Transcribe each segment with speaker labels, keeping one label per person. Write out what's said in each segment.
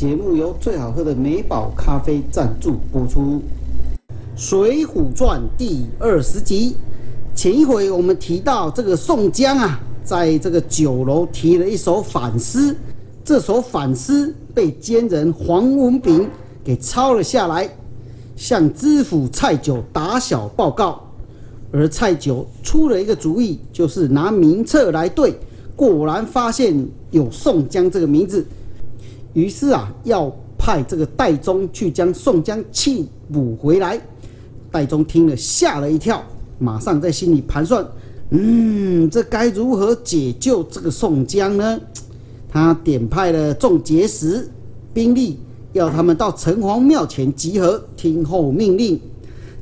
Speaker 1: 节目由最好喝的美宝咖啡赞助播出，《水浒传》第二十集。前一回我们提到，这个宋江啊，在这个酒楼提了一首反诗，这首反诗被奸人黄文炳给抄了下来，向知府蔡九打小报告。而蔡九出了一个主意，就是拿名册来对，果然发现有宋江这个名字。于是啊，要派这个戴宗去将宋江缉捕回来。戴宗听了吓了一跳，马上在心里盘算：嗯，这该如何解救这个宋江呢？他点派了众结识兵力，要他们到城隍庙前集合，听候命令。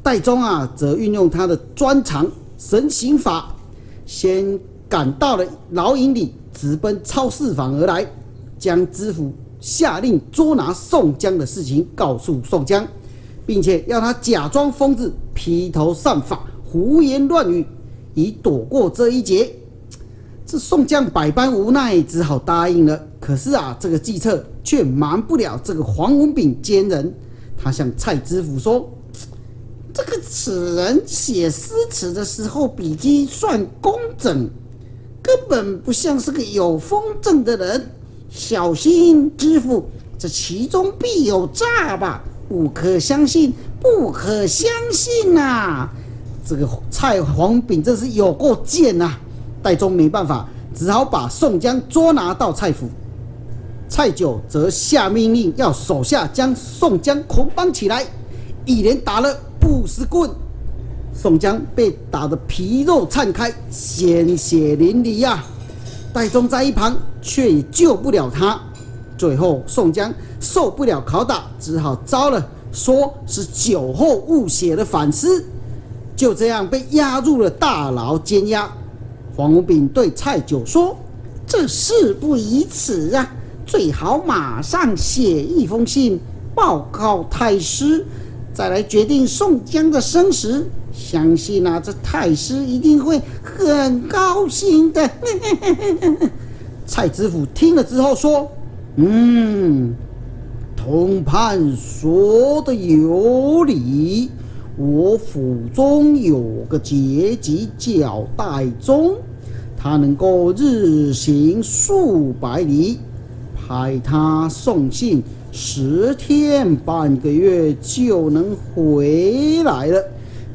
Speaker 1: 戴宗啊，则运用他的专长神行法，先赶到了牢营里，直奔超市坊而来，将知府。下令捉拿宋江的事情告诉宋江，并且要他假装疯子，披头散发，胡言乱语，以躲过这一劫。这宋江百般无奈，只好答应了。可是啊，这个计策却瞒不了这个黄文炳奸人。他向蔡知府说：“这个此人写诗词的时候，笔迹算工整，根本不像是个有风症的人。”小心，知府，这其中必有诈吧？不可相信，不可相信呐！这个蔡黄炳真是有够贱呐！戴宗没办法，只好把宋江捉拿到蔡府。蔡九则下命令，要手下将宋江捆绑起来，一连打了五十棍。宋江被打得皮肉绽开，鲜血淋漓呀！戴宗在一旁。却也救不了他。最后，宋江受不了拷打，只好招了，说是酒后误写了反诗，就这样被押入了大牢监押。黄文炳对蔡九说：“这事不宜迟啊，最好马上写一封信报告太师，再来决定宋江的生死。相信啊，这太师一定会很高兴的。”蔡知府听了之后说：“嗯，通判说的有理。我府中有个结级叫戴宗，他能够日行数百里，派他送信，十天半个月就能回来了。”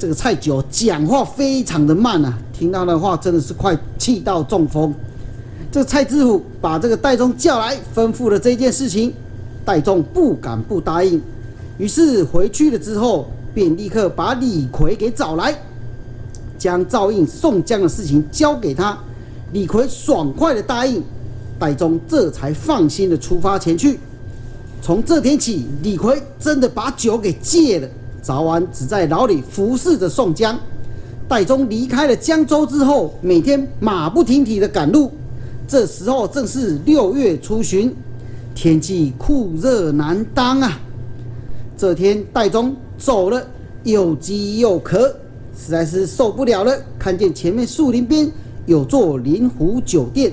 Speaker 1: 这个蔡九讲话非常的慢啊，听到的话真的是快气到中风。这个蔡知府把这个戴宗叫来，吩咐了这件事情，戴宗不敢不答应。于是回去了之后，便立刻把李逵给找来，将照应宋江的事情交给他。李逵爽快的答应，戴宗这才放心的出发前去。从这天起，李逵真的把酒给戒了，早晚只在牢里服侍着宋江。戴宗离开了江州之后，每天马不停蹄的赶路。这时候正是六月初旬，天气酷热难当啊！这天戴宗走了，又饥又渴，实在是受不了了。看见前面树林边有座临湖酒店，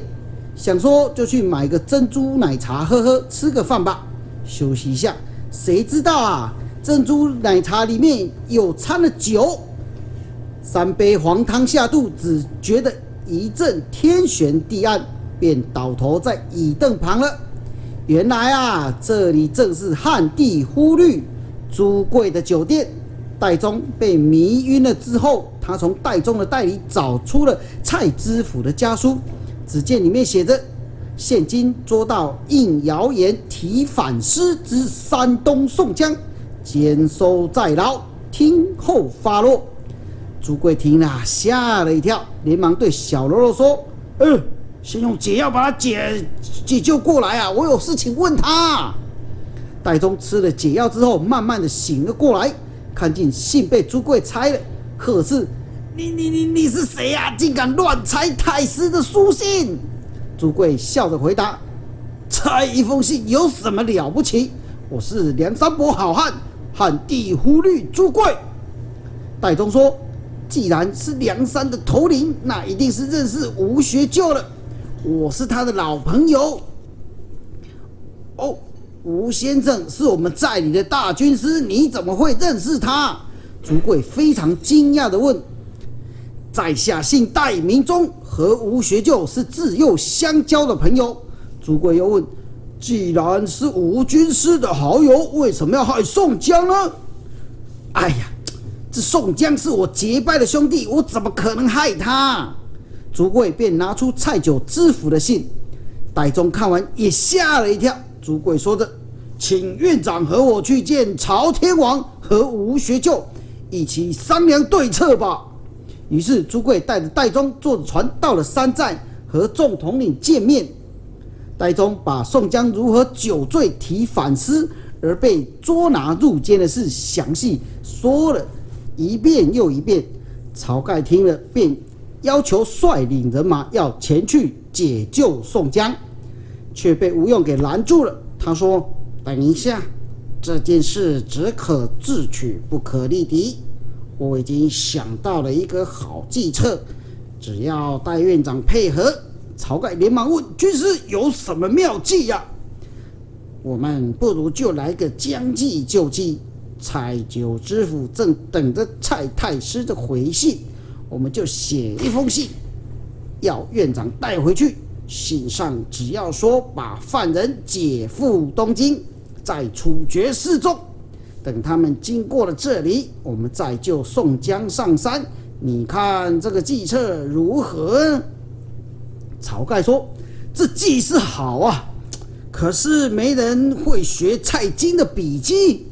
Speaker 1: 想说就去买个珍珠奶茶喝喝，吃个饭吧，休息一下。谁知道啊，珍珠奶茶里面有掺了酒，三杯黄汤下肚，只觉得一阵天旋地暗。便倒头在椅凳旁了。原来啊，这里正是汉地忽律朱贵的酒店。戴宗被迷晕了之后，他从戴宗的袋里找出了蔡知府的家书。只见里面写着：“现今捉到应谣言提反诗之山东宋江，监收在牢，听候发落。”朱贵听了吓了一跳，连忙对小喽啰说：“嗯。”先用解药把他解解救过来啊！我有事情问他。戴宗吃了解药之后，慢慢的醒了过来，看见信被朱贵拆了，可是你你你你是谁呀？竟敢乱拆太师的书信！朱贵笑着回答：“拆一封信有什么了不起？我是梁山伯好汉，汉地忽律朱贵。”戴宗说：“既然是梁山的头领，那一定是认识吴学究了。”我是他的老朋友，哦，吴先生是我们寨里的大军师，你怎么会认识他？朱贵非常惊讶地问。在下姓戴，名忠，和吴学究是自幼相交的朋友。朱贵又问：既然是吴军师的好友，为什么要害宋江呢？哎呀，这宋江是我结拜的兄弟，我怎么可能害他？朱贵便拿出蔡九知府的信，戴宗看完也吓了一跳。朱贵说着：“请院长和我去见朝天王和吴学究，一起商量对策吧。”于是朱贵带着戴宗坐着船到了山寨，和众统领见面。戴宗把宋江如何酒醉提反诗而被捉拿入监的事详细说了一遍又一遍。晁盖听了，便要求率领人马要前去解救宋江，却被吴用给拦住了。他说：“等一下，这件事只可智取，不可力敌。我已经想到了一个好计策，只要戴院长配合。”晁盖连忙问：“军师有什么妙计呀？”我们不如就来个将计就计。蔡九知府正等着蔡太师的回信，我们就写一封信，要院长带回去。信上只要说把犯人解赴东京，再处决示众。等他们经过了这里，我们再救宋江上山。你看这个计策如何？晁盖说：“这计是好啊，可是没人会学蔡京的笔记。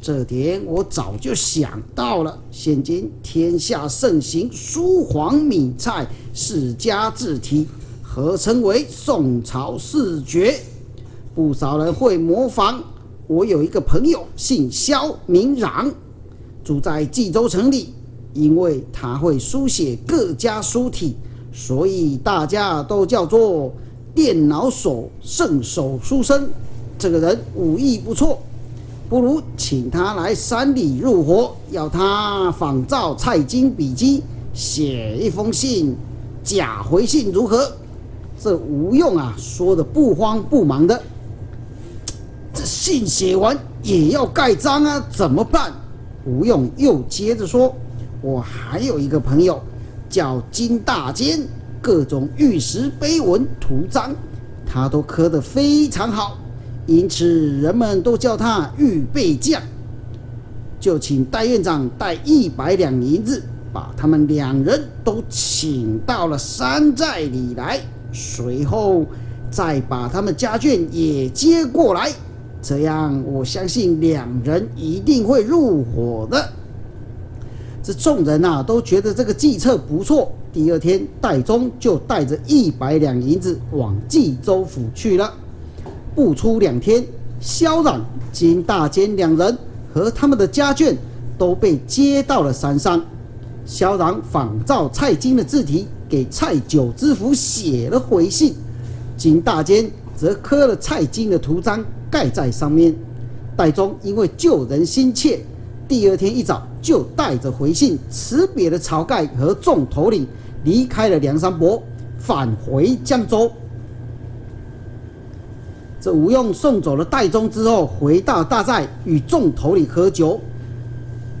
Speaker 1: 这点我早就想到了。现今天下盛行书黄米蔡世家字体，合称为宋朝四绝，不少人会模仿。我有一个朋友姓萧，名壤，住在冀州城里，因为他会书写各家书体。”所以大家都叫做电脑手圣手书生。这个人武艺不错，不如请他来山里入伙，要他仿照蔡京笔记写一封信，假回信如何？这吴用啊，说的不慌不忙的。这信写完也要盖章啊，怎么办？吴用又接着说：“我还有一个朋友。”叫金大坚，各种玉石碑文图章，他都刻得非常好，因此人们都叫他玉贝匠。就请戴院长带一百两银子，把他们两人都请到了山寨里来，随后再把他们家眷也接过来，这样我相信两人一定会入伙的。这众人呐都觉得这个计策不错。第二天，戴宗就带着一百两银子往冀州府去了。不出两天，萧冉、金大坚两人和他们的家眷都被接到了山上。萧冉仿照蔡京的字体，给蔡九知府写了回信；金大坚则刻了蔡京的图章盖在上面。戴宗因为救人心切。第二天一早，就带着回信辞别了晁盖和众头领，离开了梁山泊，返回江州。这吴用送走了戴宗之后，回到大寨与众头领喝酒，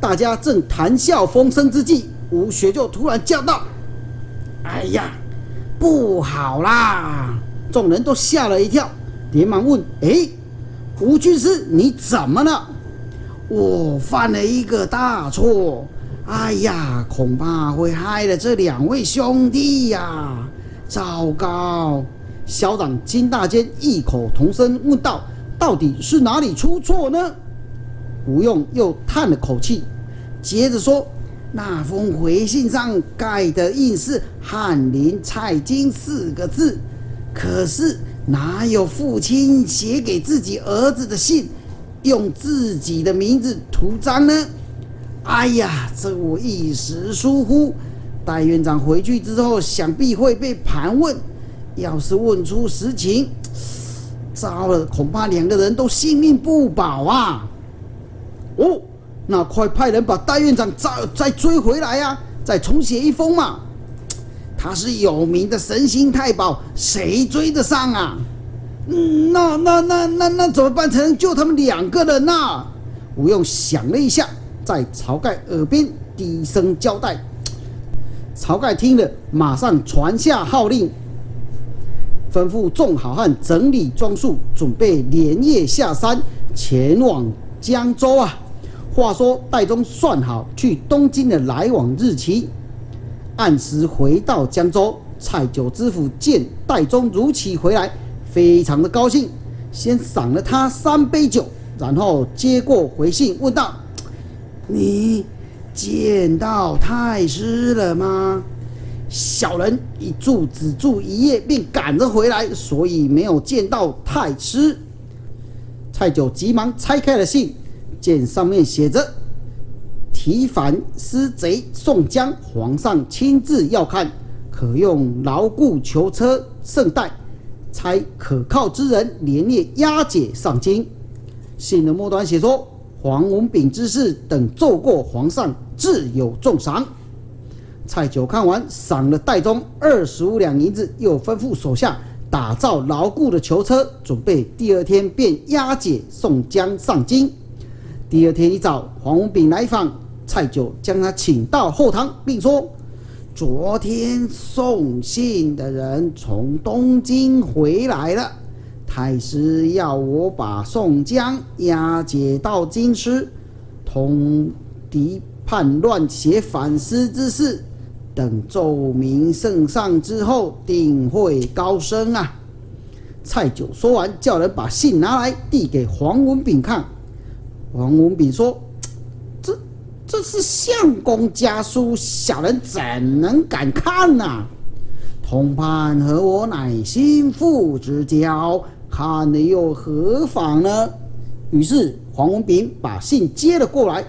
Speaker 1: 大家正谈笑风生之际，吴学就突然叫道：“哎呀，不好啦！”众人都吓了一跳，连忙问：“哎，吴军师，你怎么了？”我犯了一个大错，哎呀，恐怕会害了这两位兄弟呀！糟糕！校长金大坚异口同声问道：“到底是哪里出错呢？”吴用又叹了口气，接着说：“那封回信上盖的印是‘翰林蔡京’四个字，可是哪有父亲写给自己儿子的信？”用自己的名字涂章呢？哎呀，这我一时疏忽。戴院长回去之后，想必会被盘问。要是问出实情，糟了，恐怕两个人都性命不保啊！哦，那快派人把戴院长再再追回来呀，再重写一封嘛。他是有名的神行太保，谁追得上啊？那那那那那怎么办才能救他们两个人呢？吴用想了一下，在晁盖耳边低声交代。晁盖听了，马上传下号令，吩咐众好汉整理装束，准备连夜下山前往江州啊。话说戴宗算好去东京的来往日期，按时回到江州。蔡九知府见戴宗如期回来，非常的高兴，先赏了他三杯酒，然后接过回信，问道：“你？”见到太师了吗？小人一住只住一夜，便赶着回来，所以没有见到太师。蔡九急忙拆开了信，见上面写着：“提反司贼宋江，皇上亲自要看，可用牢固囚车圣代，差可靠之人连夜押解上京。”信的末端写说。黄文炳之事等奏过皇上，自有重赏。蔡九看完，赏了戴宗二十五两银子，又吩咐手下打造牢固的囚车，准备第二天便押解宋江上京。第二天一早，黄文炳来访，蔡九将他请到后堂，并说：“昨天送信的人从东京回来了。”太师要我把宋江押解到京师，通敌叛乱、写反思之事，等奏明圣上之后，定会高升啊！蔡九说完，叫人把信拿来递给黄文炳看。黄文炳说：“这是相公家书，小人怎能敢看呢？通判和我乃心腹之交。”看了又何妨呢？于是黄文炳把信接了过来，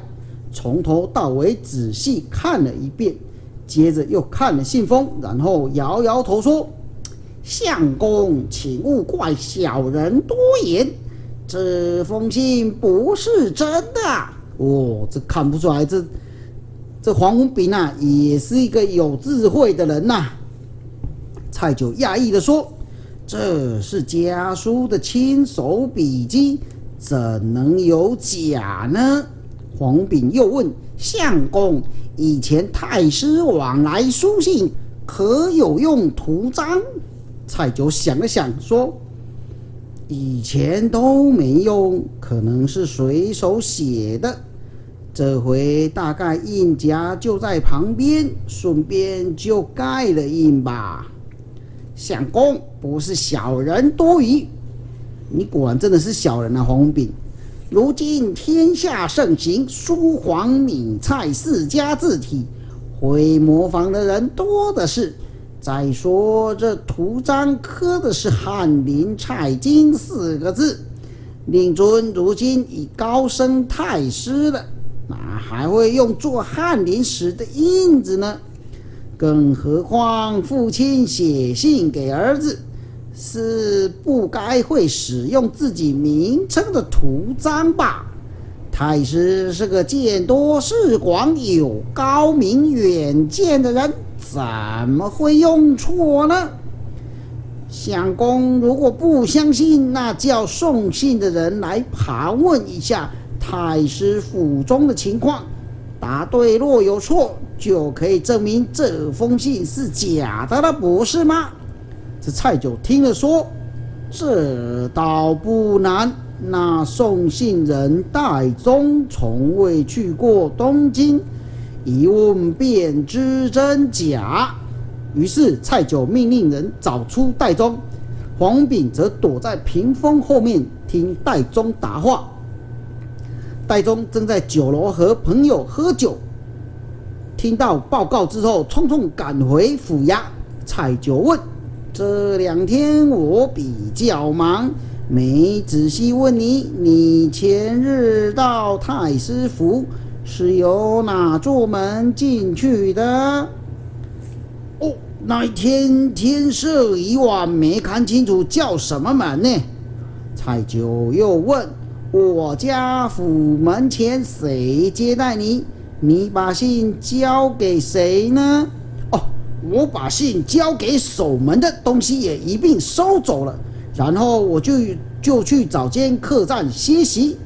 Speaker 1: 从头到尾仔细看了一遍，接着又看了信封，然后摇摇头说：“相公，请勿怪小人多言，这封信不是真的。”哦，这看不出来，这这黄文炳啊，也是一个有智慧的人呐。蔡九讶异的说。这是家书的亲手笔迹，怎能有假呢？黄炳又问相公：“以前太师往来书信，可有用图章？”蔡九想了想，说：“以前都没用，可能是随手写的。这回大概印夹就在旁边，顺便就盖了印吧。”相公不是小人多余，你果然真的是小人啊，黄文炳。如今天下盛行书黄米菜四家字体，会模仿的人多的是。再说这图章刻的是翰林蔡京四个字，令尊如今已高升太师了，哪还会用做翰林史的印子呢？更何况父亲写信给儿子，是不该会使用自己名称的图章吧？太师是个见多识广、有高明远见的人，怎么会用错呢？相公如果不相信，那叫送信的人来盘问一下太师府中的情况。答对，若有错，就可以证明这封信是假的了，不是吗？这蔡九听了说：“这倒不难。那送信人戴宗从未去过东京，一问便知真假。”于是蔡九命令人找出戴宗，黄炳则躲在屏风后面听戴宗答话。戴宗正在酒楼和朋友喝酒，听到报告之后，匆匆赶回府衙。蔡九问：“这两天我比较忙，没仔细问你，你前日到太师府是由哪座门进去的？”哦，那一天天色已晚，没看清楚叫什么门呢？蔡九又问。我家府门前谁接待你？你把信交给谁呢？哦，我把信交给守门的东西也一并收走了。然后我就就去找间客栈歇息。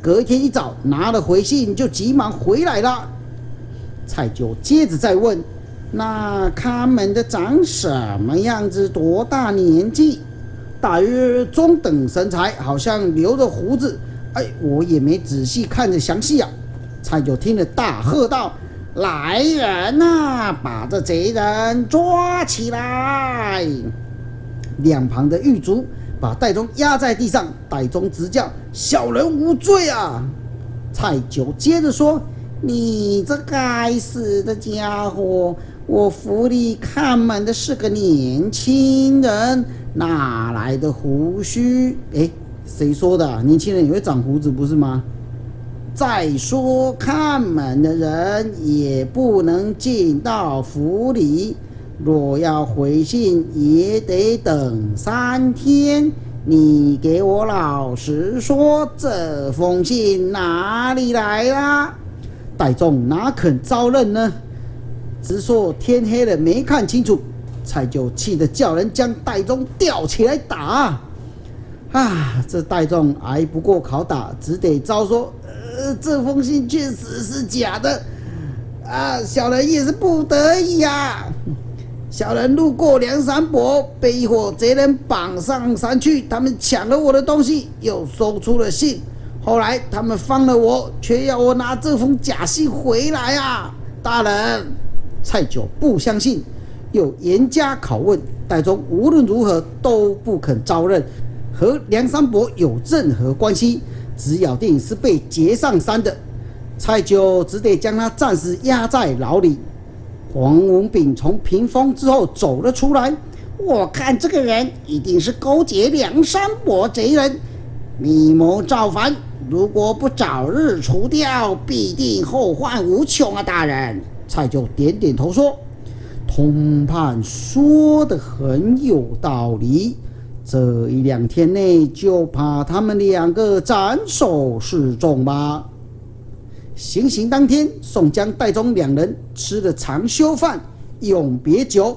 Speaker 1: 隔天一早拿了回信，就急忙回来了。蔡九接着再问：“那看门的长什么样子？多大年纪？大约中等身材，好像留着胡子。”哎，我也没仔细看着详细啊。蔡九听了大喝道：“来人呐，把这贼人抓起来！”两旁的狱卒把戴宗压在地上，戴宗直叫：“小人无罪啊！”蔡九接着说。你这该死的家伙！我府里看门的是个年轻人，哪来的胡须？哎，谁说的？年轻人也会长胡子，不是吗？再说看门的人也不能进到府里，若要回信也得等三天。你给我老实说，这封信哪里来啦？戴宗哪肯招认呢？直说天黑了没看清楚，蔡九气得叫人将戴宗吊起来打。啊，这戴宗挨不过拷打，只得招说：“呃，这封信确实是假的。啊，小人也是不得已呀。小人路过梁山伯，被一伙贼人绑上山去，他们抢了我的东西，又搜出了信。”后来他们放了我，却要我拿这封假信回来啊！大人，蔡九不相信，又严加拷问，戴宗无论如何都不肯招认，和梁山伯有任何关系，只咬定是被劫上山的。蔡九只得将他暂时压在牢里。黄文炳从屏风之后走了出来，我看这个人一定是勾结梁山伯贼人，密谋造反。如果不早日除掉，必定后患无穷啊！大人，蔡九点点头说：“通判说的很有道理，这一两天内就怕他们两个斩首示众吧。”行刑当天，宋江、戴宗两人吃了长休饭，永别酒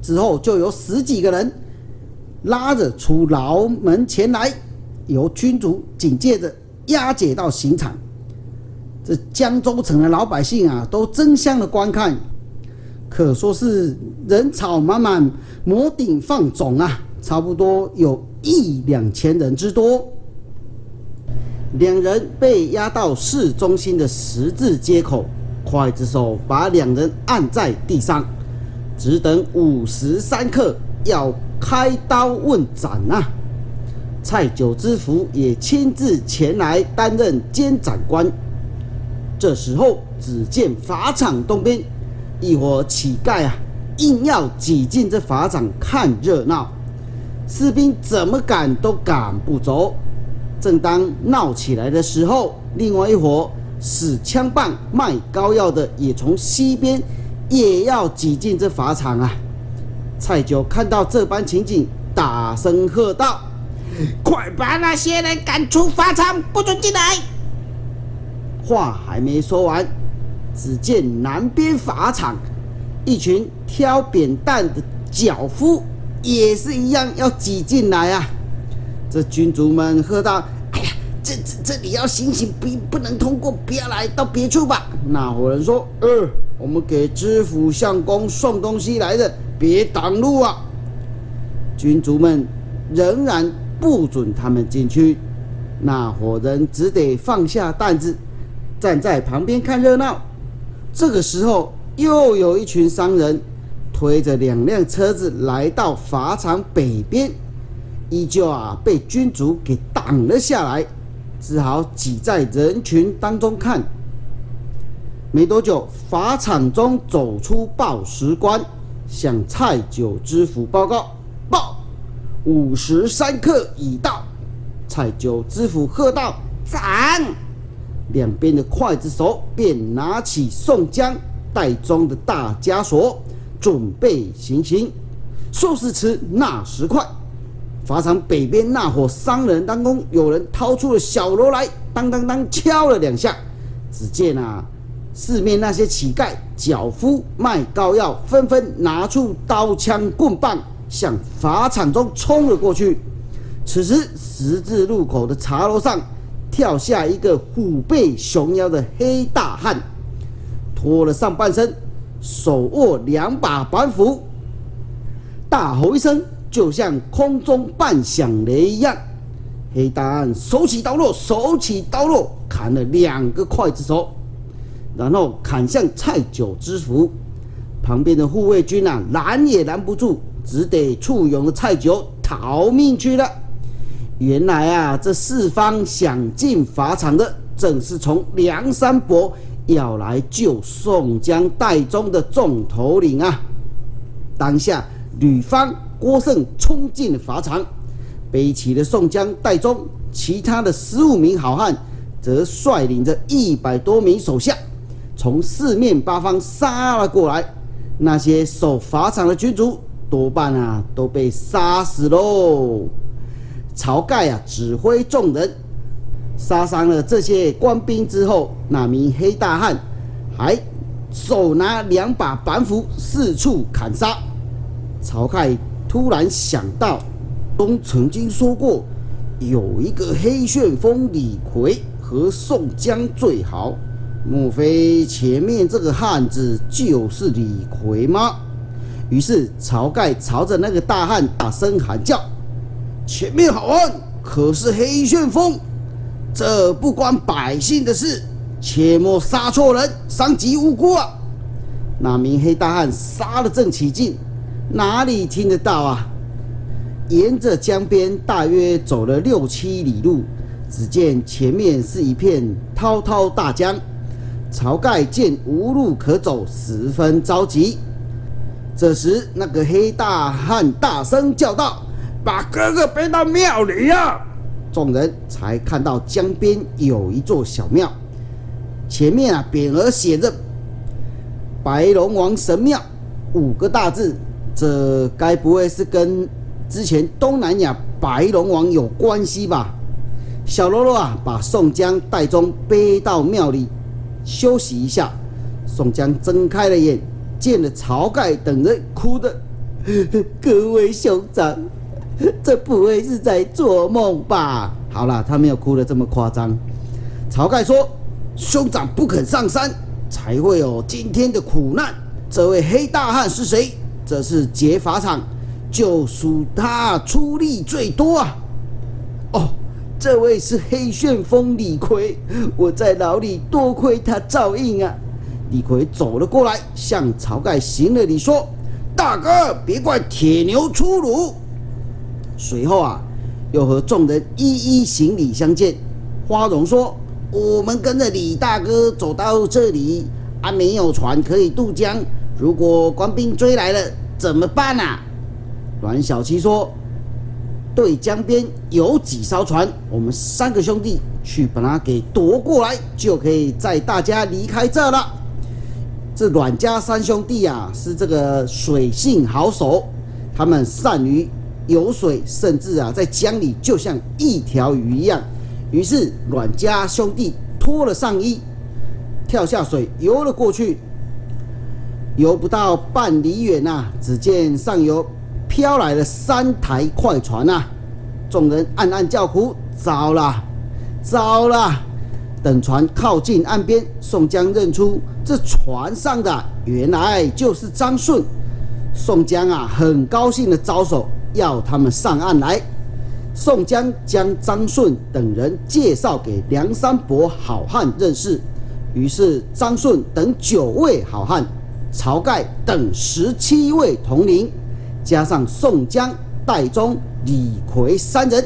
Speaker 1: 之后，就有十几个人拉着出牢门前来。由君主紧接着押解到刑场，这江州城的老百姓啊，都争相的观看，可说是人潮满满，摩顶放踵啊，差不多有一两千人之多。两人被押到市中心的十字街口，刽子手把两人按在地上，只等午时三刻，要开刀问斩啊！蔡九知府也亲自前来担任监斩官。这时候，只见法场东边，一伙乞丐啊，硬要挤进这法场看热闹。士兵怎么赶都赶不走。正当闹起来的时候，另外一伙使枪棒卖膏药的也从西边也要挤进这法场啊。蔡九看到这般情景，大声喝道。快把那些人赶出法场，不准进来！话还没说完，只见南边法场一群挑扁担的脚夫也是一样要挤进来啊！这军卒们喝道：“哎呀，这这这里要行刑，不不能通过，不要来到别处吧？”那伙人说：“呃，我们给知府相公送东西来的，别挡路啊！”军卒们仍然。不准他们进去，那伙人只得放下担子，站在旁边看热闹。这个时候，又有一群商人推着两辆车子来到法场北边，依旧啊被军卒给挡了下来，只好挤在人群当中看。没多久，法场中走出报时官，向蔡九知府报告。报午时三刻已到，蔡九知府喝道：“斩！”两边的刽子手便拿起宋江、戴宗的大枷锁，准备行刑。说时迟，那时快，法场北边那伙商人当中，有人掏出了小锣来，当当当敲了两下。只见啊，四面那些乞丐、脚夫卖膏药，纷纷拿出刀枪棍棒。向法场中冲了过去。此时，十字路口的茶楼上跳下一个虎背熊腰的黑大汉，脱了上半身，手握两把板斧，大吼一声，就像空中半响雷一样。黑大汉手起刀落，手起刀落，砍了两个刽子手，然后砍向蔡九之府。旁边的护卫军啊，拦也拦不住，只得簇拥着蔡九逃命去了。原来啊，这四方想进法场的，正是从梁山伯要来救宋江、戴宗的众头领啊。当下，吕方、郭盛冲进法场。背起了宋江、戴宗，其他的十五名好汉则率领着一百多名手下，从四面八方杀了过来。那些守法场的军卒多半啊都被杀死喽。晁盖啊指挥众人杀伤了这些官兵之后，那名黑大汉还手拿两把板斧四处砍杀。晁盖突然想到。东曾经说过，有一个黑旋风李逵和宋江最好，莫非前面这个汉子就是李逵吗？于是晁盖朝着那个大汉大声喊叫：“前面好汉可是黑旋风？这不关百姓的事，切莫杀错人，伤及无辜啊！”那名黑大汉杀得正起劲，哪里听得到啊？沿着江边大约走了六七里路，只见前面是一片滔滔大江。晁盖见无路可走，十分着急。这时，那个黑大汉大声叫道：“把哥哥背到庙里呀！”众人才看到江边有一座小庙，前面啊匾额写着“白龙王神庙”五个大字，这该不会是跟……之前东南亚白龙王有关系吧？小喽啰啊，把宋江、戴宗背到庙里休息一下。宋江睁开了眼，见了晁盖等人，哭的：“各位兄长，这不会是在做梦吧？”好了，他没有哭的这么夸张。晁盖说：“兄长不肯上山，才会有今天的苦难。这位黑大汉是谁？这是劫法场。”就属他出力最多啊！哦，这位是黑旋风李逵，我在牢里多亏他照应啊！李逵走了过来，向晁盖行了礼，说：“大哥，别怪铁牛粗鲁。”随后啊，又和众人一一行礼相见。花荣说：“我们跟着李大哥走到这里，还没有船可以渡江，如果官兵追来了，怎么办啊？”阮小七说：“对江边有几艘船，我们三个兄弟去把它给夺过来，就可以载大家离开这了。”这阮家三兄弟啊，是这个水性好手，他们善于游水，甚至啊在江里就像一条鱼一样。于是阮家兄弟脱了上衣，跳下水游了过去。游不到半里远呐，只见上游。飘来了三台快船啊！众人暗暗叫苦：糟了，糟了！等船靠近岸边，宋江认出这船上的原来就是张顺。宋江啊，很高兴的招手要他们上岸来。宋江将张顺等人介绍给梁山伯好汉认识，于是张顺等九位好汉，晁盖等十七位同龄。加上宋江、戴宗、李逵三人，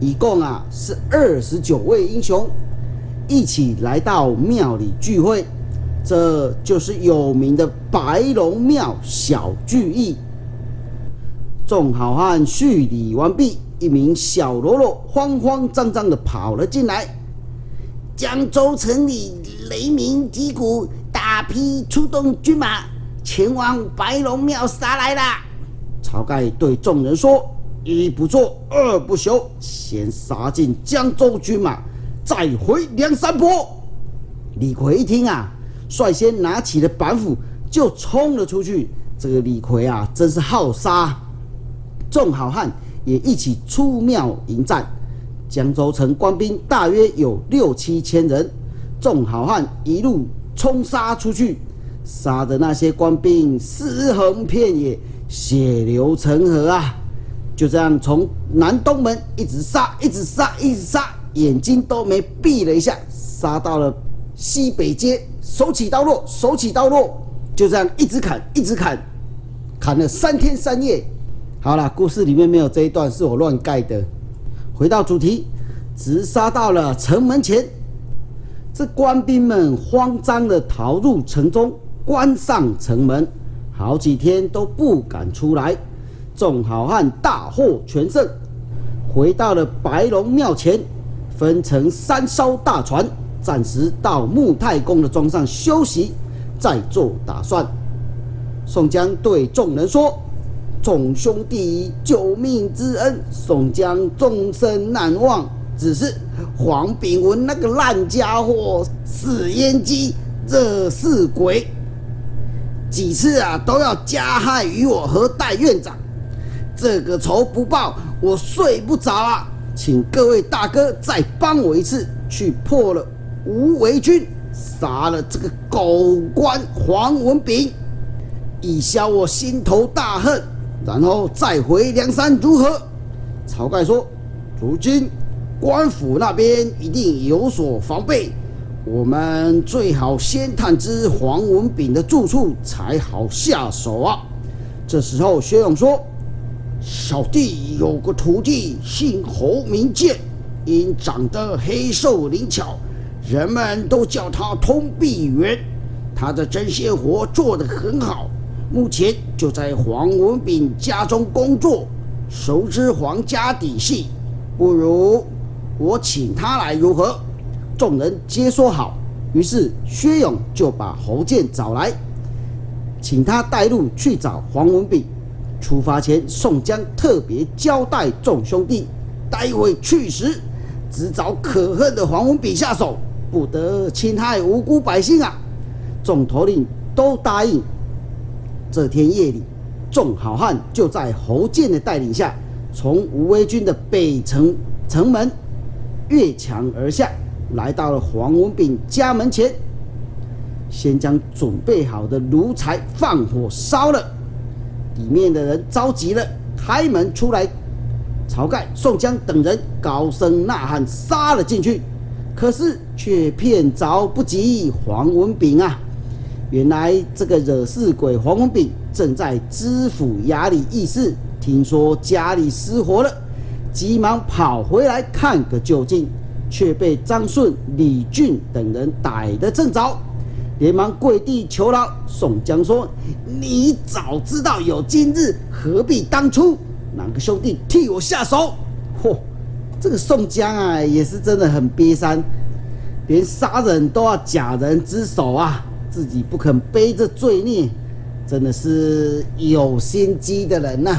Speaker 1: 一共啊是二十九位英雄，一起来到庙里聚会。这就是有名的白龙庙小聚义。众好汉叙礼完毕，一名小喽啰慌慌张张的跑了进来。江州城里雷鸣击鼓，大批出动军马，前往白龙庙杀来了。晁盖对众人说：“一不做二不休，先杀进江州军马，再回梁山泊。”李逵一听啊，率先拿起了板斧就冲了出去。这个李逵啊，真是好杀！众好汉也一起出庙迎战。江州城官兵大约有六七千人，众好汉一路冲杀出去，杀的那些官兵尸横遍野，血流成河啊！就这样从南东门一直杀，一直杀，一直杀，眼睛都没闭了一下，杀到了西北街，手起刀落，手起刀落，就这样一直砍，一直砍，砍了三天三夜。好了，故事里面没有这一段，是我乱盖的。回到主题，直杀到了城门前，这官兵们慌张的逃入城中，关上城门，好几天都不敢出来。众好汉大获全胜，回到了白龙庙前，分成三艘大船，暂时到穆太公的庄上休息，再做打算。宋江对众人说。众兄弟救命之恩，宋江终身难忘。只是黄炳文那个烂家伙，死阉鸡，惹事鬼，几次啊都要加害于我和戴院长，这个仇不报，我睡不着啊！请各位大哥再帮我一次，去破了吴为军，杀了这个狗官黄文炳，以消我心头大恨。然后再回梁山如何？晁盖说：“如今官府那边一定有所防备，我们最好先探知黄文炳的住处，才好下手啊。”这时候，薛勇说：“小弟有个徒弟，姓侯名建，因长得黑瘦灵巧，人们都叫他通臂猿。他的针线活做得很好。”目前就在黄文炳家中工作，熟知黄家底细，不如我请他来如何？众人皆说好。于是薛勇就把侯健找来，请他带路去找黄文炳。出发前，宋江特别交代众兄弟，待会去时只找可恨的黄文炳下手，不得侵害无辜百姓啊！众头领都答应。这天夜里，众好汉就在侯健的带领下，从吴威军的北城城门越墙而下，来到了黄文炳家门前，先将准备好的炉柴放火烧了。里面的人着急了，开门出来，晁盖、宋江等人高声呐喊，杀了进去，可是却骗着不及黄文炳啊！原来这个惹事鬼黄文炳正在知府衙里议事，听说家里失火了，急忙跑回来看个究竟，却被张顺、李俊等人逮得正着，连忙跪地求饶。宋江说：“你早知道有今日，何必当初？哪个兄弟替我下手？”嚯，这个宋江啊，也是真的很憋三，连杀人都要假人之手啊！自己不肯背着罪孽，真的是有心机的人呐！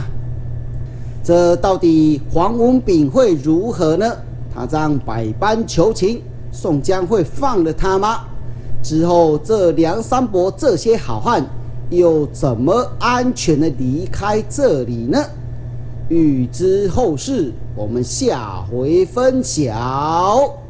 Speaker 1: 这到底黄文炳会如何呢？他这样百般求情，宋江会放了他吗？之后这梁山伯这些好汉又怎么安全的离开这里呢？欲知后事，我们下回分晓。